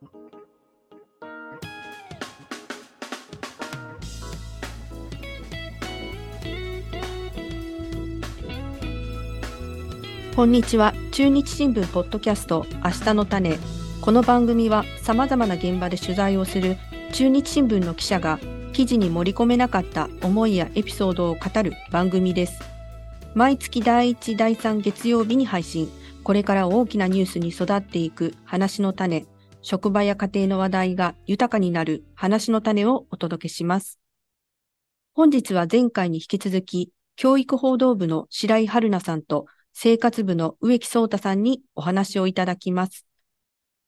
こんにちは。中日新聞ポッドキャスト明日の種。この番組は様々な現場で取材をする中日新聞の記者が記事に盛り込めなかった思いやエピソードを語る番組です。毎月第1、第3月曜日に配信。これから大きなニュースに育っていく話の種。職場や家庭の話題が豊かになる話の種をお届けします。本日は前回に引き続き、教育報道部の白井春菜さんと生活部の植木聡太さんにお話をいただきます。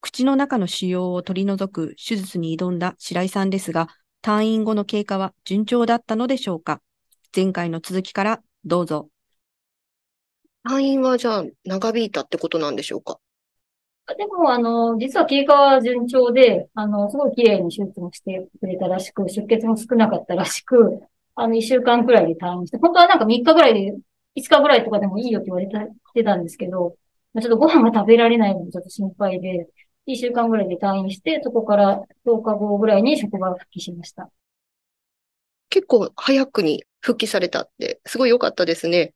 口の中の腫瘍を取り除く手術に挑んだ白井さんですが、退院後の経過は順調だったのでしょうか？前回の続きからどうぞ。退院はじゃあ長引いたってことなんでしょうか？でも、あの、実は経過は順調で、あの、すごい綺麗に手術もしてくれたらしく、出血も少なかったらしく、あの、一週間くらいで退院して、本当はなんか3日ぐらいで5日ぐらいとかでもいいよって言われてたんですけど、ちょっとご飯が食べられないのでちょっと心配で、1週間ぐらいで退院して、そこから10日後ぐらいに職場復帰しました。結構早くに復帰されたって、すごい良かったですね。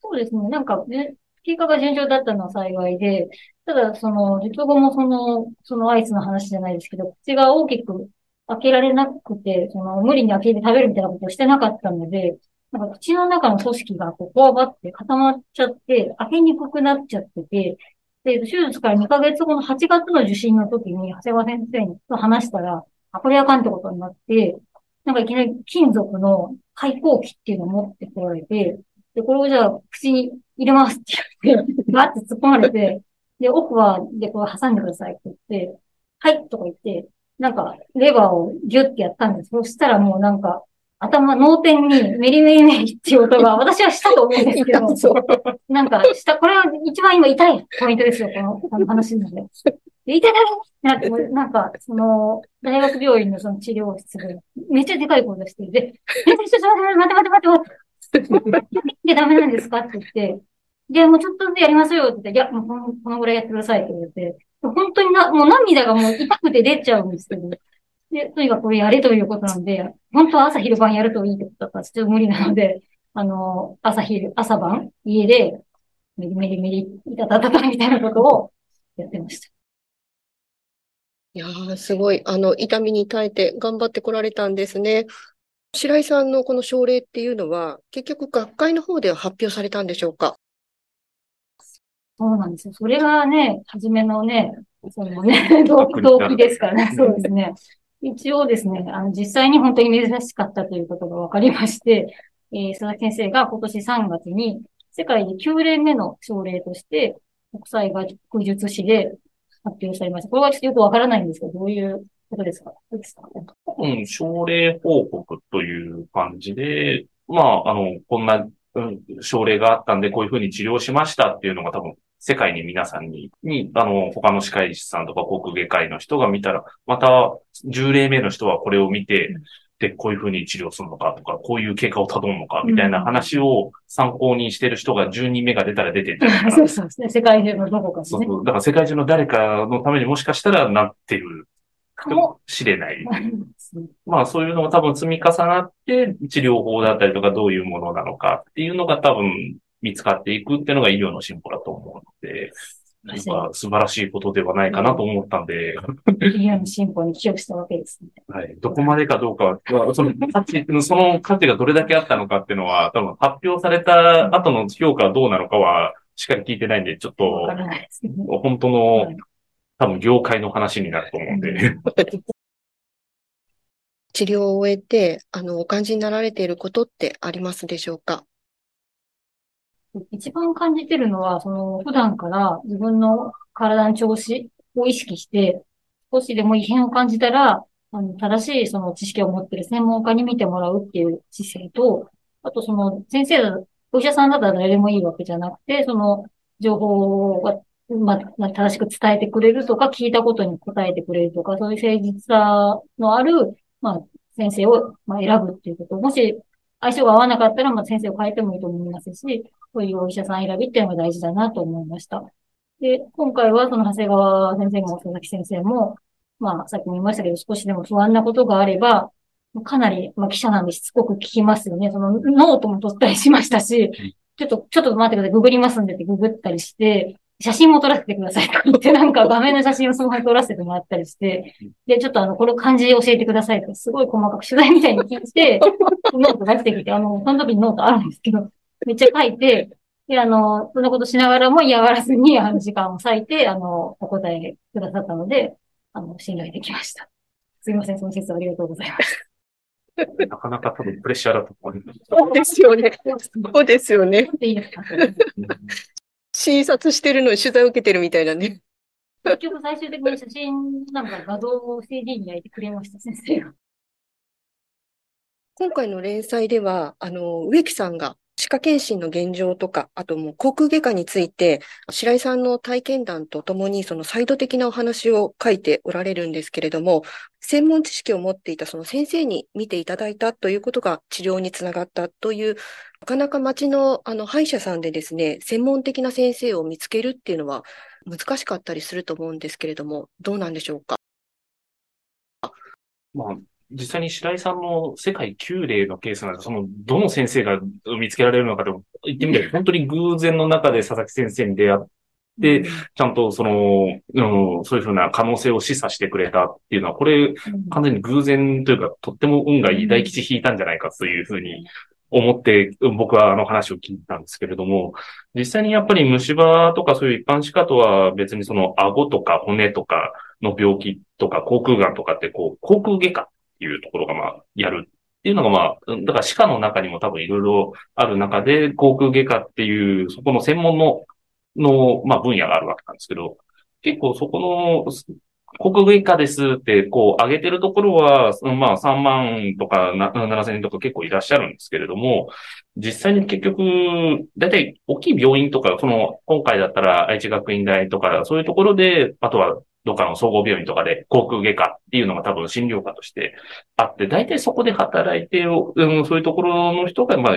そうですね。なんか、ね、経過が順調だったのは幸いで、ただ、その、術後もその、そのアイスの話じゃないですけど、口が大きく開けられなくて、その、無理に開けて食べるみたいなことをしてなかったので、なんか口の中の組織がこう、こわばって固まっちゃって、開けにくくなっちゃってて、で、手術から2ヶ月後の8月の受診の時に、長谷川先生にと話したら、あ、これあかんってことになって、なんかいきなり金属の開口器っていうのを持ってこられて、で、これをじゃあ口に入れますって言って、ガーって突っ込まれて、で、奥は、で、これ挟んでくださいって言って、はいとか言って、なんか、レバーをギュッてやったんです。そしたらもうなんか、頭、脳天にメリメリメリっていう音が、私はしたと思うんですけど、なんか、した、これは一番今痛いポイントですよ、このこの話なので。で痛い痛いなんか、その、大学病院のその治療室で、めっちゃでかい声出して、で、え、ちょっと待って待って待って待って待って、でダメなんですかって言って、で、もうちょっとでやりますよって言って、いや、もうこのぐらいやってくださいって言われて、本当にな、もう涙がもう痛くて出ちゃうんですけど、で、とにかくこれやれということなんで、本当は朝昼晩やるといいってことだったらちょっと無理なので、あの、朝昼、朝晩、家で、メリメリメリ、いたたたたみたいなことをやってました。いやー、すごい。あの、痛みに耐えて頑張ってこられたんですね。白井さんのこの症例っていうのは、結局学会の方では発表されたんでしょうか？そうなんですよ。それがね、初めのね、そのね、動機ですからね。そうですね。一応ですね、あの、実際に本当に珍しかったということが分かりまして、えー、佐々木先生が今年3月に世界で9例目の症例として、国際学術誌で発表されました。これはちょっとよくわからないんですけど、どういうことですか？多分、症例報告という感じで、まあ、あの、こんな、うん、症例があったんで、こういうふうに治療しましたっていうのが多分世界に皆さんに、に、あの、他の歯科医師さんとか航空外科医の人が見たら、また、10例目の人はこれを見て、で、こういうふうに治療するのかとか、こういう経過をたどるのか、みたいな話を参考にしてる人が10人目が出たら出てるんじゃないかな。そうですね。世界中のどこか、ね、そうそう。だから世界中の誰かのためにもしかしたらなってるかもしれない。まあそういうのが多分積み重なって、治療法だったりとかどういうものなのかっていうのが多分見つかっていくっていうのが医療の進歩だと思うので、なんか素晴らしいことではないかなと思ったんで。医療の進歩に寄与したわけですね。はい。どこまでかどうかは、その 価値、その価値がどれだけあったのかっていうのは、多分発表された後の評価はどうなのかは、しっかり聞いてないんで、ちょっと、本当の、多分業界の話になると思うんで。治療を終えて、あの、お感じになられていることってありますでしょうか？一番感じてるのは、その、普段から自分の体の調子を意識して、少しでも異変を感じたら、あの、正しいその知識を持ってる専門家に見てもらうっていう姿勢と、あとその、先生だ、お医者さんだったら誰でもいいわけじゃなくて、その、情報が、まあ、正しく伝えてくれるとか、聞いたことに答えてくれるとか、そういう誠実さのある、まあ、先生を、まあ、選ぶっていうこと。もし、相性が合わなかったら、まあ、先生を変えてもいいと思いますし、そういうお医者さん選びっていうのが大事だなと思いました。で、今回はその長谷川先生も佐々木先生も、まあ、さっきも言いましたけど、少しでも不安なことがあれば、かなり、まあ、記者なんでしつこく聞きますよね。そのノートも取ったりしましたし、ちょっと、ちょっと待ってください、ググりますんでってググったりして、写真も撮らせてくださいとか言って、なんか画面の写真をそのまま撮らせてもらったりして、で、ちょっとあの、この漢字教えてくださいとか、すごい細かく取材みたいに聞いて、ノート出してきて、あの、その時にノートあるんですけど、めっちゃ書いて、で、あの、そんなことしながらも嫌がらずに、あの、時間を割いて、あの、お答えくださったので、あの、信頼できました。すいません、その説ありがとうございます。なかなか多分プレッシャーだと思います。そうですよね。そうですよね。いいですか？診察してるのに取材を受けてるみたいなね。結局最終的に写真なんか画像を CD に焼いてくれました、先生が。今回の連載では、あの、植木さんが歯科検診の現状とか、あともう航空外科について、白井さんの体験談とともにそのサイド的なお話を書いておられるんですけれども、専門知識を持っていたその先生に見ていただいたということが治療につながったという、なかなか町のあの歯医者さんでですね、専門的な先生を見つけるっていうのは難しかったりすると思うんですけれども、どうなんでしょうか？まあ実際に白井さんの世界9例のケースなんでその、どの先生が見つけられるのかでも、言ってみれば本当に偶然の中で佐々木先生に出会って、ちゃんとその、うん、そういうふうな可能性を示唆してくれたっていうのは、これ、完全に偶然というか、とっても運がいい大吉引いたんじゃないかというふうに思って、僕はあの話を聞いたんですけれども、実際にやっぱり虫歯とかそういう一般歯科とは別にその顎とか骨とかの病気とか口腔がんとかってこう、口腔外科いうところがまあ、やるっていうのがまあ、だから歯科の中にも多分いろいろある中で、航空外科っていう、そこの専門の、の、まあ分野があるわけなんですけど、結構そこの、国外科ですって、こう、上げてるところは、まあ、3万とか7千人とか結構いらっしゃるんですけれども、実際に結局、だいたい大きい病院とか、その、今回だったら愛知学院大とか、そういうところで、あとはどっかの総合病院とかで航空外科っていうのが多分診療科としてあって、大体そこで働いて、うん、そういうところの人が、まあ、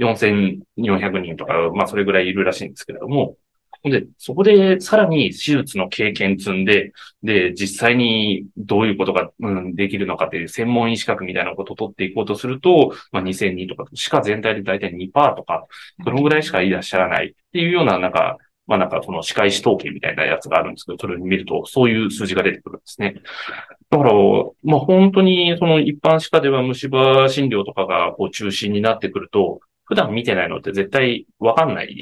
4400人とか、まあ、それぐらいいるらしいんですけれども、で、そこでさらに手術の経験積んで、で、実際にどういうことが、うん、できるのかっていう専門医資格みたいなことを取っていこうとすると、まあ、2002とか、歯科全体で大体2%とか、そのぐらいしかいらっしゃらないっていうような、なんか、まあなんかその歯科医師統計みたいなやつがあるんですけど、それを見るとそういう数字が出てくるんですね。だから、まあ本当にその一般歯科では虫歯診療とかがこう中心になってくると、普段見てないのって絶対わかんない。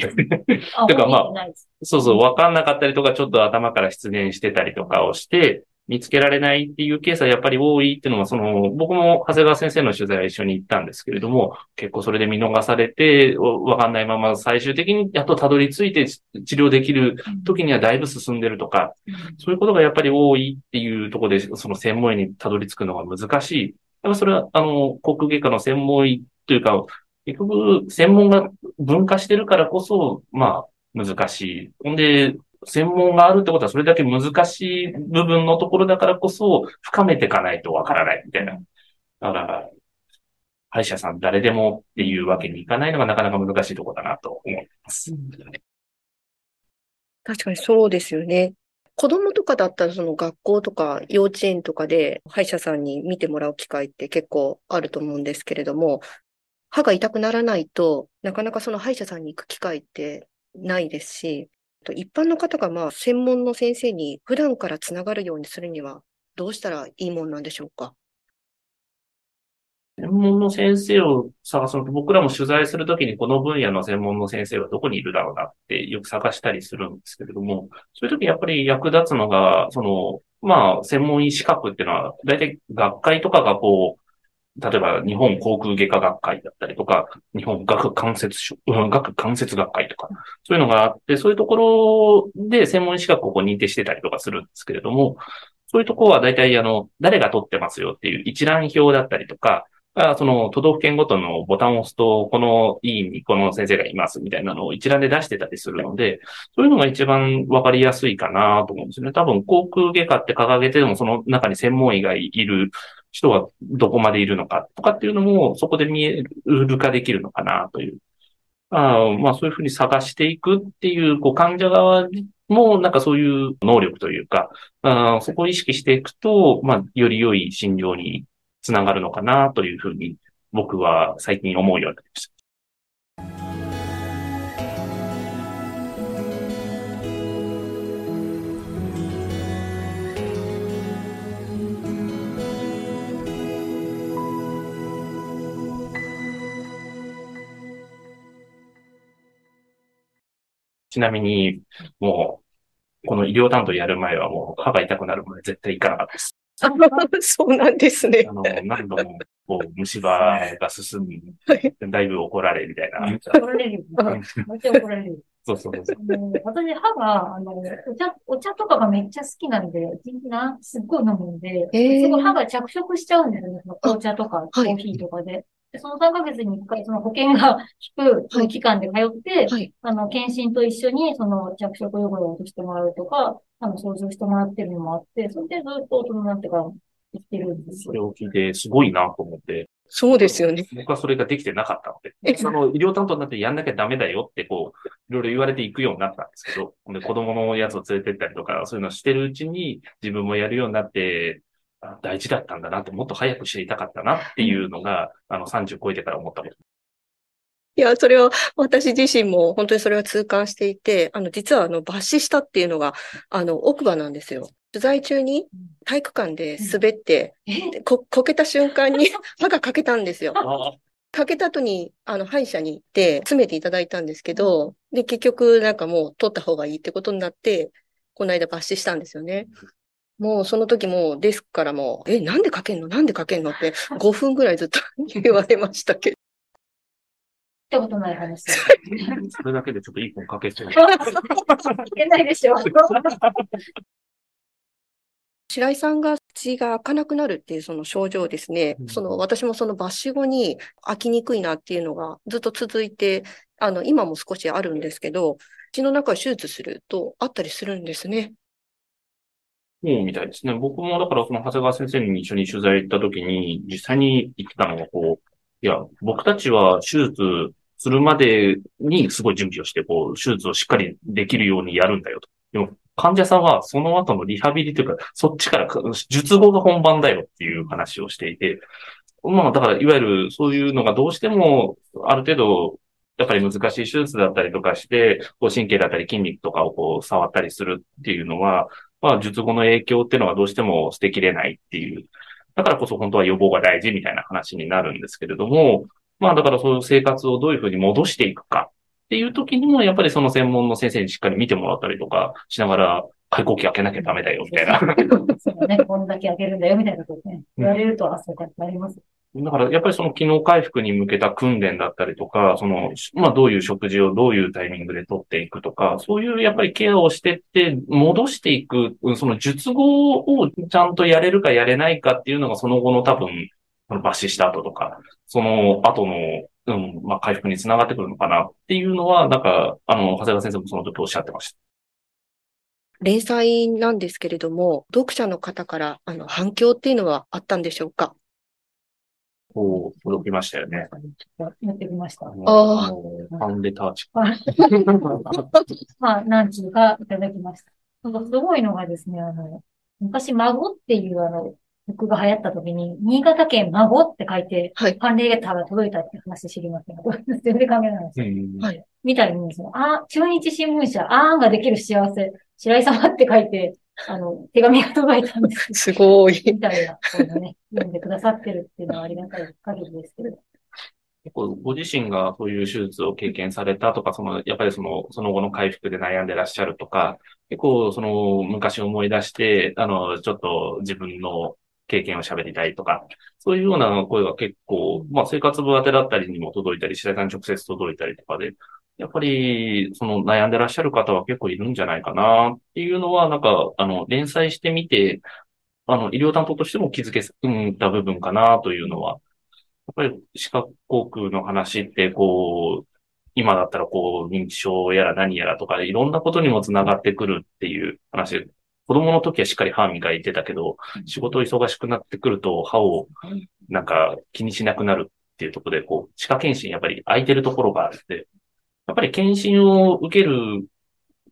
てかまあ、そうそう、わかんなかったりとか、ちょっと頭から失念してたりとかをして、見つけられないっていうケースはやっぱり多いっていうのは、その、僕も長谷川先生の取材は一緒に行ったんですけれども、結構それで見逃されて、わかんないまま最終的にやっとたどり着いて治療できる時にはだいぶ進んでるとか、そういうことがやっぱり多いっていうところで、その専門医にたどり着くのが難しい。やっぱそれは、あの、航空外科の専門医というか、結局、専門が分化してるからこそ、まあ、難しい。ほんで、専門があるってことはそれだけ難しい部分のところだからこそ深めていかないとわからないみたいな。だから、歯医者さん誰でもっていうわけにいかないのがなかなか難しいとこだなと思います。確かにそうですよね。子供とかだったらその学校とか幼稚園とかで歯医者さんに見てもらう機会って結構あると思うんですけれども、歯が痛くならないとなかなかその歯医者さんに行く機会ってないですし、一般の方がまあ専門の先生に普段からつながるようにするにはどうしたらいいもんなんでしょうか？専門の先生を探すのと、僕らも取材するときにこの分野の専門の先生はどこにいるだろうなってよく探したりするんですけれども、そういうときやっぱり役立つのが、その、まあ、専門医資格っていうのは、大体学会とかがこう、例えば日本航空外科学会だったりとか、日本学関節所、学関節学会とか、そういうのがあって、そういうところで専門資格をこう認定してたりとかするんですけれども、そういうところは大体あの、誰が取ってますよっていう一覧表だったりとか、その都道府県ごとのボタンを押すと、この委員にこの先生がいますみたいなのを一覧で出してたりするので、そういうのが一番わかりやすいかなと思うんですよね。多分、航空外科って掲げても、その中に専門医がいる人はどこまでいるのかとかっていうのも、そこで見える化できるのかなという。あまあそういうふうに探していくっていう、こう患者側もなんかそういう能力というか、あそこを意識していくと、まあ、より良い診療につながるのかなというふうに僕は最近思うようになりました。ちなみに、もう、この医療担当やる前はもう歯が痛くなるまで絶対行かなかったです。そうなんですね。あの、何度も、こう、虫歯が進み、だいぶ怒られみたいな。怒られる。めっちゃ怒られる。そうそうそう。私、歯が、あの、お茶、お茶とかがめっちゃ好きなんで、一日な、すっごい飲むんで、すごい歯が着色しちゃうんですよね。紅茶とか、コーヒーとかで。でその3ヶ月に1回、その保険が効く期間で通って、はい、あの、検診と一緒に、その着色汚れを落としてもらうとか、あの、掃除してもらってるのもあって、それでずっと大人になってから生きてるんですよ。それを聞いて、すごいなと思って。そうですよね。僕はそれができてなかったので。その医療担当になってやんなきゃダメだよって、こう、いろいろ言われていくようになったんですけど、で子供のやつを連れてったりとか、そういうのをしてるうちに、自分もやるようになって、大事だったんだなって、もっと早く知りたかったなっていうのが、あの、30超えてから思ったこと。いや、それは私自身も本当にそれは痛感していて、あの、実はあの、抜歯したっていうのが、あの、奥歯なんですよ。取材中に体育館で滑って、うん、こ、こけた瞬間に 歯が欠けたんですよ。欠けた後に、あの、歯医者に行って、詰めていただいたんですけど、で、結局、なんかもう取った方がいいってことになって、この間抜歯したんですよね。もうその時もデスクからも、え、なんで書けんの？なんで書けんの？って5分ぐらいずっと言われましたけど。ったことない話。それだけでちょっと一本かけそう。いけないでしょ。白井さんが口が開かなくなるっていうその症状ですね、うん、その私もその抜歯後に開きにくいなっていうのがずっと続いて、あの、今も少しあるんですけど、口の中を手術するとあったりするんですね。そうみたいですね。僕もだからその長谷川先生に一緒に取材行った時に、実際に言ってたのがこう、いや、僕たちは手術するまでにすごい準備をして、こう、手術をしっかりできるようにやるんだよと。でも、患者さんはその後のリハビリというか、そっちから術後が本番だよっていう話をしていて、まあ、だから、いわゆるそういうのがどうしても、ある程度、やっぱり難しい手術だったりとかして、こう神経だったり筋肉とかをこう触ったりするっていうのは、まあ、術後の影響っていうのはどうしても捨てきれないっていう。だからこそ本当は予防が大事みたいな話になるんですけれども、まあだからそういう生活をどういうふうに戻していくかっていう時にも、やっぱりその専門の先生にしっかり見てもらったりとかしながら、開口器開けなきゃダメだよ、みたいな。そうね、こんだけ開けるんだよ、みたいなことね。言われると、あ、そうか、なります。だから、やっぱりその機能回復に向けた訓練だったりとか、その、まあどういう食事をどういうタイミングで取っていくとか、そういうやっぱりケアをしてって、戻していく、その術後をちゃんとやれるかやれないかっていうのがその後の多分、抜歯した後とか、その後の、うん、まあ回復につながってくるのかなっていうのは、なんか、あの、長谷川先生もその時おっしゃってました。連載なんですけれども、読者の方からあの反響っていうのはあったんでしょうか？こう、届きましたよね。やってきました。ああ。ファンレターチ。まあ、何通かいただきました。なんかすごいのがですね、あの、昔、孫っていうあの、曲が流行った時に、新潟県孫って書いて、はい。ファンレターが届いたって話知りませんか？全然関係ないんですよ。はい。みたいに、その、あ、中日新聞社、あーんができる幸せ、白井様って書いて、あの、手紙が届いたんです。すごい。みたいな、このね、読んでくださってるっていうのはありがたい限りですけど。結構ご自身がそういう手術を経験されたとか、その、やっぱりその、その後の回復で悩んでらっしゃるとか、結構その昔思い出して、あの、ちょっと自分の経験を喋りたいとか、そういうような声が結構、まあ生活部当てだったりにも届いたり、白井さんに直接届いたりとかで、やっぱり、その悩んでらっしゃる方は結構いるんじゃないかなっていうのは、なんか、あの、連載してみて、あの、医療担当としても気づけた部分かなというのは、やっぱり視覚航空の話って、こう、今だったらこう、認知症やら何やらとか、いろんなことにもつながってくるっていう話。子供の時はしっかり歯磨いてたけど、仕事忙しくなってくると歯をなんか気にしなくなるっていうところで、こう、歯科検診やっぱり空いてるところがあって、やっぱり検診を受ける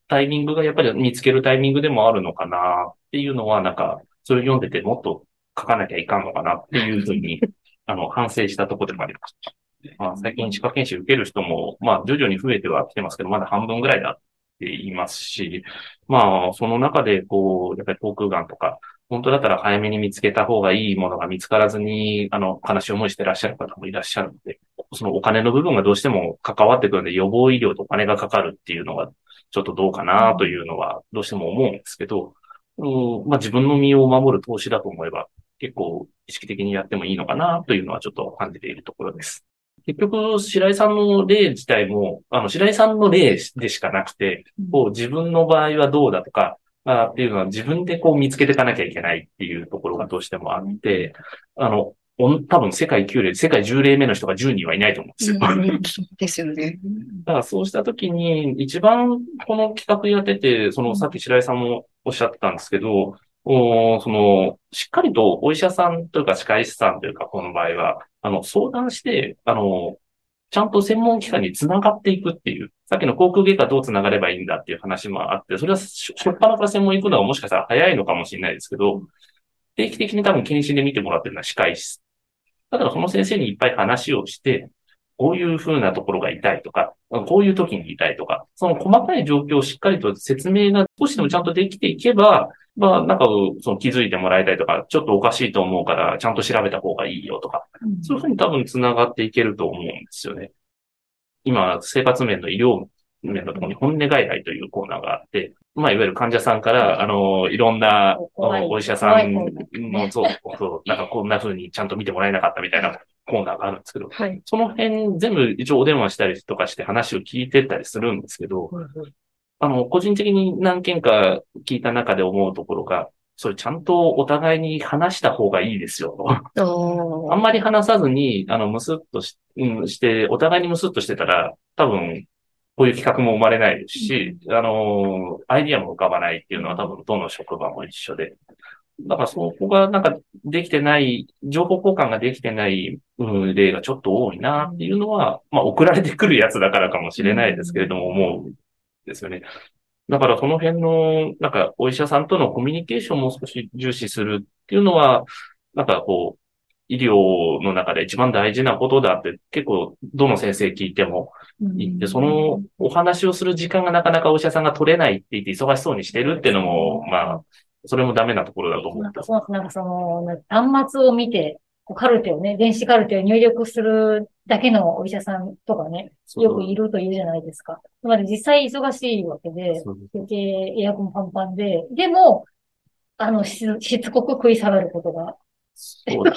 タイミングがやっぱり見つけるタイミングでもあるのかなっていうのは、なんか、それを読んでてもっと書かなきゃいかんのかなっていうふうに、あの、反省したところでもありました。まあ、最近歯科検診受ける人も、まあ、徐々に増えてはきてますけど、まだ半分ぐらいだって言いますし、まあ、その中で、こう、やっぱり口腔がんとか、本当だったら早めに見つけた方がいいものが見つからずに、あの、悲しい思いしてらっしゃる方もいらっしゃるので、そのお金の部分がどうしても関わってくるので、予防医療とお金がかかるっていうのが、ちょっとどうかなというのは、どうしても思うんですけど、うん、まあ自分の身を守る投資だと思えば、結構意識的にやってもいいのかなというのはちょっと感じているところです。結局、白井さんの例自体も、あの、白井さんの例でしかなくて、こう、自分の場合はどうだとか、あっていうのは自分でこう見つけていかなきゃいけないっていうところがどうしてもあって、あの、多分世界9例、世界10例目の人が10人はいないと思うんですよ。ですよね。だからそうしたときに、一番この企画やってて、そのさっき白井さんもおっしゃってたんですけど、おその、しっかりとお医者さんというか歯科医師さんというか、この場合は、あの、相談して、あの、ちゃんと専門機関につながっていくっていう、さっきの航空外科どうつながればいいんだっていう話もあって、それはしょっぱなから専門行くのはもしかしたら早いのかもしれないですけど、定期的に多分検診で見てもらってるのは歯科医師。だからその先生にいっぱい話をして、こういう風なところが痛いとか、こういう時に痛いとか、その細かい状況をしっかりと説明が少しでもちゃんとできていけば、まあ、なんか、その気づいてもらいたいとか、ちょっとおかしいと思うから、ちゃんと調べた方がいいよとか、そういうふうに多分繋がっていけると思うんですよね。今、生活面の医療面のところに本音外来というコーナーがあって、まあ、いわゆる患者さんから、あの、いろんなお医者さんの、そう、そう、なんかこんな風にちゃんと見てもらえなかったみたいなコーナーがあるんですけど、はい、その辺全部一応お電話したりとかして話を聞いてったりするんですけど、あの、個人的に何件か聞いた中で思うところが、それちゃんとお互いに話した方がいいですよと。あんまり話さずに、あの、むすっとし,、うん、して、お互いにむすっとしてたら、多分、こういう企画も生まれないですし、うん、あの、アイディアも浮かばないっていうのは多分どの職場も一緒で。だからそこがなんかできてない、情報交換ができてない、うん、例がちょっと多いなっていうのは、まあ送られてくるやつだからかもしれないですけれども、思うですよね。だからその辺の、なんかお医者さんとのコミュニケーションも少し重視するっていうのは、なんかこう、医療の中で一番大事なことだって結構どの先生聞いても言って、そのお話をする時間がなかなかお医者さんが取れないって言って忙しそうにしてるっていうのも、まあ、それもダメなところだと思う。なんかそなんかその、端末を見て、カルテをね、電子カルテを入力するだけのお医者さんとかね、よくいるというじゃないですか。つまり実際忙しいわけで、でエアコンパンパンで、でも、あの、しつこく食い下がることがそうだ。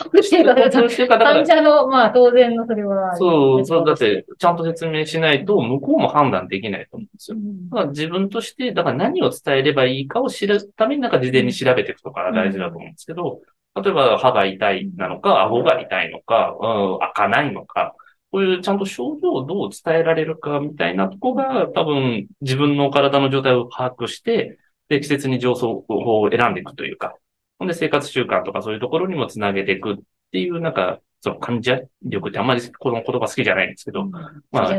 患者の、まあ当然のそれは。そう、そう、だって、ちゃんと説明しないと、向こうも判断できないと思うんですよ。だから自分として、だから何を伝えればいいかを知るためになんか事前に調べていくとか大事だと思うんですけど、例えば歯が痛いなのか、顎が痛いのか、うん、開かないのか、こういうちゃんと症状をどう伝えられるかみたいなとこが、多分自分の体の状態を把握して、適切に上層法を選んでいくというか、ほんで生活習慣とかそういうところにもつなげていくっていう、なんか、その患者力ってあんまりこの言葉好きじゃないんですけど、まあ、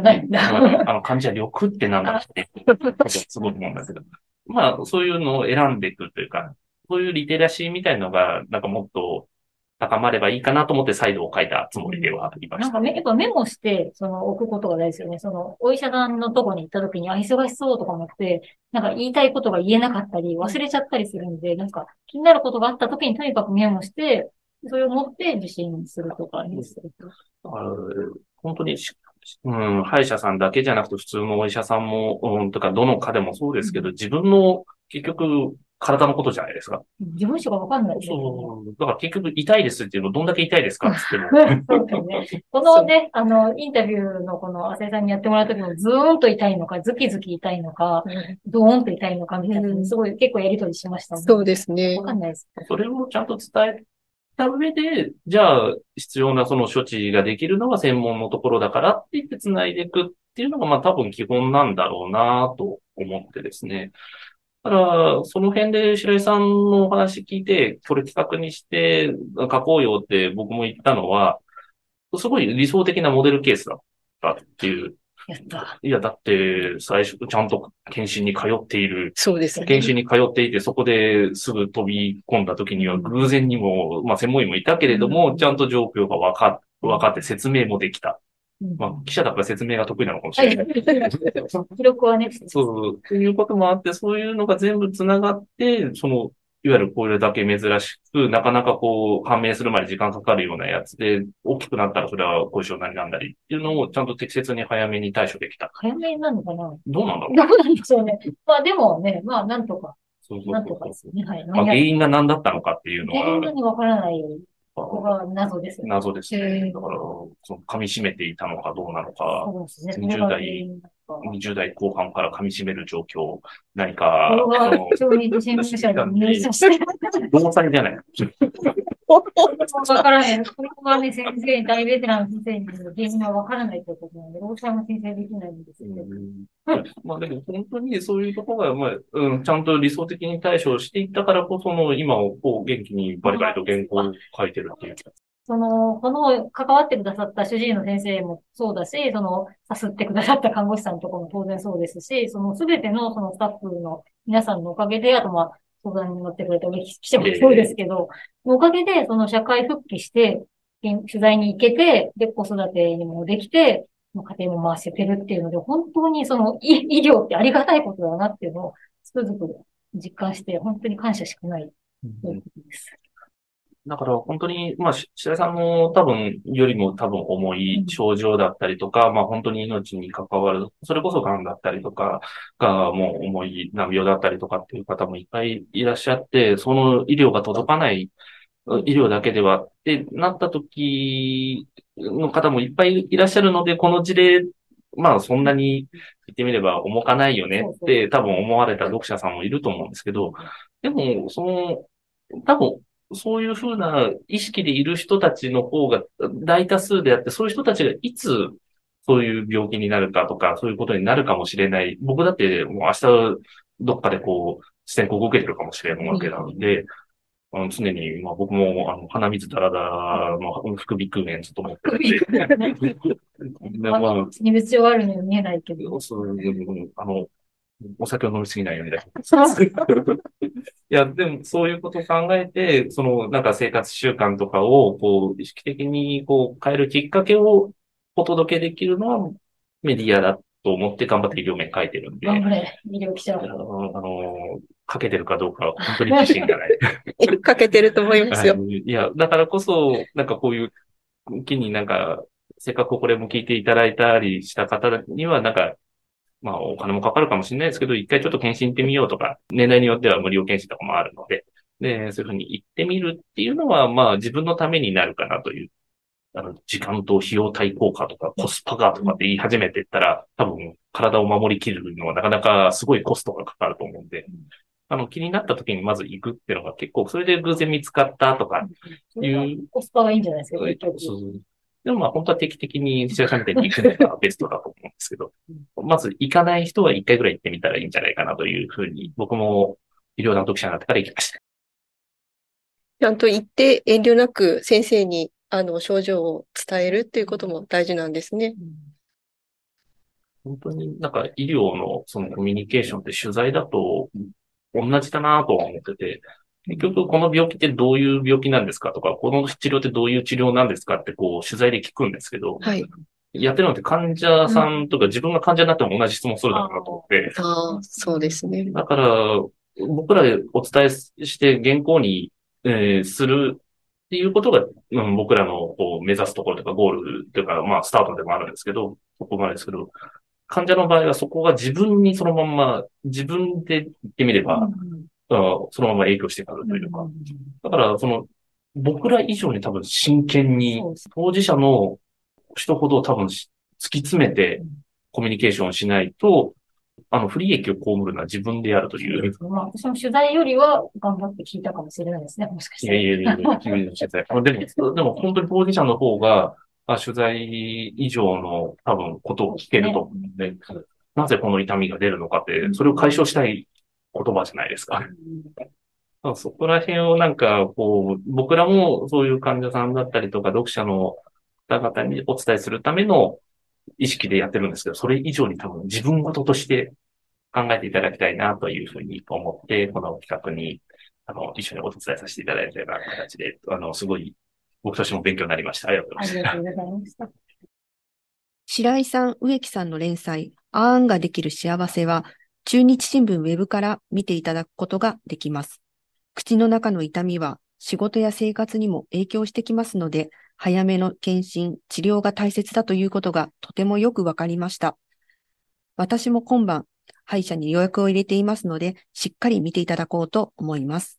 あの患者力ってなんだって、すごく思うんだけど、まあ、そういうのを選んでいくというか、そういうリテラシーみたいのが、なんかもっと高まればいいかなと思って再度を書いたつもりではありました。なんかめ、やっぱメモして、その、置くことが大事ですよね。その、お医者さんのとこに行った時に、あ、忙しそうとか思って、なんか言いたいことが言えなかったり、忘れちゃったりするんで、なんか気になることがあった時にとにかくメモして、それを持って受診するとかにすると。本当に、うん、歯医者さんだけじゃなくて普通のお医者さんも、うん、とか、どの科でもそうですけど、自分の結局、体のことじゃないですか。自分しかわかんない、ね、そう。だから結局痛いですっていうのどんだけ痛いですかっても。そうですね。このね、あの、インタビューのこの、浅井さんにやってもらった時もズーンと痛いのか、ズキズキ痛いのか、ドーンと痛いのかみたいな、すごい結構やりとりしましたね。そうですね。わかんないです。それをちゃんと伝えた上で、じゃあ、必要なその処置ができるのは専門のところだからって言って繋いでいくっていうのが、まあ多分基本なんだろうなと思ってですね。だから、その辺で白井さんのお話聞いて、これ企画にして書こうよって僕も言ったのは、すごい理想的なモデルケースだったっていう。やった。いや、だって、最初、ちゃんと検診に通っている、そうですね。検診に通っていて、そこですぐ飛び込んだ時には、偶然にも、まあ、専門医もいたけれども、ちゃんと状況が分かっ、分かって説明もできた。まあ、記者だから説明が得意なのかもしれない。記録はね、そう、ということもあって、そういうのが全部繋がって、その、いわゆるこれだけ珍しく、なかなかこう、判明するまで時間かかるようなやつで、大きくなったらそれは後遺症なりなんだりっていうのをちゃんと適切に早めに対処できた。早めなのかな？どうなんだろう？どうなんでしょうね。まあでもね、まあなんとか、そうそうなんとそうそう。かですね。はい。まあ、原因が何だったのかっていうのは、原因がね、わからない。ここが謎です。謎ですへね。ーだから、その噛み締めていたのかどうなのか、そうですね。20代それが原因なのか20代後半から噛み締める状況、何か、これあのが、超日新聞社に入社して、動作じゃない。わからへん。これがね、先生に、大ベテランの先生に原因がわからないということなので、労災も申請できないんですよね。まあでも本当にそういうところが、まあ、うん、ちゃんと理想的に対処していったからこその、今をこう元気にバリバリと原稿を書いてるっていう。その、この関わってくださった主治医の先生もそうだし、その、さすってくださった看護師さんのところも当然そうですし、そのすべてのそのスタッフの皆さんのおかげで、あとまあ、相談に乗ってくれた記者もそうですけど、おかげでその社会復帰して、取材に行けて、で、子育てにもできて、もう家庭も回せてるっていうので、本当にその医医療ってありがたいことだなっていうのをつくづく実感して、本当に感謝しかないうことです。だから本当に、まあ、し白井さんの多分、よりも多分重い症状だったりとか、まあ本当に命に関わる、それこそ癌だったりとか、がもう重い難病だったりとかっていう方もいっぱいいらっしゃって、その医療が届かない、医療だけでは。ってなった時の方もいっぱいいらっしゃるので、この事例、まあそんなに言ってみれば重かないよねって多分思われた読者さんもいると思うんですけど、でも、その、多分、そういうふうな意識でいる人たちの方が大多数であって、そういう人たちがいつそういう病気になるかとか、そういうことになるかもしれない。僕だってもう明日どっかでこう、視線を受けてるかもしれないわけなので、あの常に、まあ僕も、あの、鼻水だらだらの副鼻腔炎ずっと思ってるん で。でまあ、二物症あるのに見えないけど。そういう、あの、お酒を飲みすぎないようにだけ。いや、でもそういうことを考えて、そのなんか生活習慣とかをこう意識的にこう変えるきっかけをお届けできるのはメディアだと思って頑張って医療面書いてるんで、あ頑張れ、医療記者。の、あの書けてるかどうかは本当に 自信がない。かけてると思いますよ。はいいや、だからこそ、なんかこういう機になんか、せっかくこれも聞いていただいたりした方には、なんか、まあお金もかかるかもしれないですけど、一回ちょっと検診行ってみようとか、年代によっては無料検診とかもあるので、で、そういうふうに行ってみるっていうのは、まあ自分のためになるかなという、あの、時間と費用対効果とかコスパがとかって言い始めてったら、多分体を守りきるのはなかなかすごいコストがかかると思うんで、あの、気になった時にまず行くっていうのが結構、それで偶然見つかったとかいう、コスパがいいんじゃないですか、結局。そうでもまあ本当は定期的に土屋さんみたいに行くのがベストだと思うんですけど、まず行かない人は一回ぐらい行ってみたらいいんじゃないかなというふうに、僕も医療担当記者になってから行きました。ちゃんと言って遠慮なく先生にあの症状を伝えるっていうことも大事なんですね。本当になんか医療のそのコミュニケーションって取材だと同じだなとは思ってて、結局この病気ってどういう病気なんですかとか、この治療ってどういう治療なんですかってこう取材で聞くんですけど、はい。やってるのって患者さんとか自分が患者になっても同じ質問するだろうなと思って、ああ、そうですね。だから、僕らでお伝えして原稿に、えーするっていうことが、うん、僕らのこう目指すところとかゴールというか、まあスタートでもあるんですけど、そこまでですけど、患者の場合はそこが自分にそのまんま、自分で言ってみれば、あそのまま影響してくるというか、だからその、僕ら以上に多分真剣に当事者の人ほど多分し突き詰めてコミュニケーションをしないと、あの、不利益を被るのは自分であるという。まあ、私も取材よりは頑張って聞いたかもしれないですね、もしかしいたら。やいやいやいや、取材 でも、でも本当に当事者の方が、あ取材以上の多分ことを聞けると思うので、なぜこの痛みが出るのかって、それを解消したい言葉じゃないですか。まあそこら辺をなんか、こう、僕らもそういう患者さんだったりとか、読者の方々にお伝えするための、意識でやってるんですけど、それ以上に多分自分事として考えていただきたいなというふうに思って、この企画に、あの、一緒にお手伝いさせていただいたような形で、あの、すごい、僕としても勉強になりました。ありがとうございました。ありがとうございました。白井さん、植木さんの連載、あーんができる幸せは、中日新聞ウェブから見ていただくことができます。口の中の痛みは仕事や生活にも影響してきますので、早めの検診、治療が大切だということがとてもよくわかりました。私も今晩、歯医者に予約を入れていますので、しっかり見ていただこうと思います。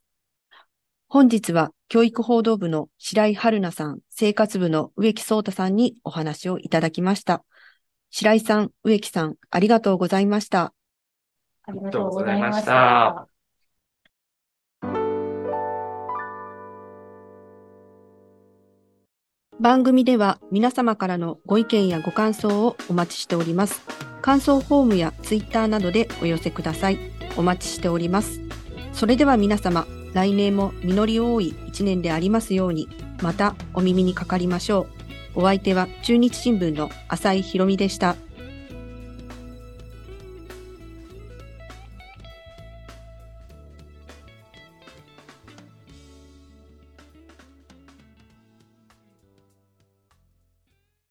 本日は教育報道部の白井春奈さん、生活部の植木聡太さんにお話をいただきました。白井さん、植木さん、ありがとうございました。ありがとうございました。番組では皆様からのご意見やご感想をお待ちしております。感想フォームやツイッターなどでお寄せください。お待ちしております。それでは皆様、来年も実り多い一年でありますように、またお耳にかかりましょう。お相手は中日新聞の浅井博美でした。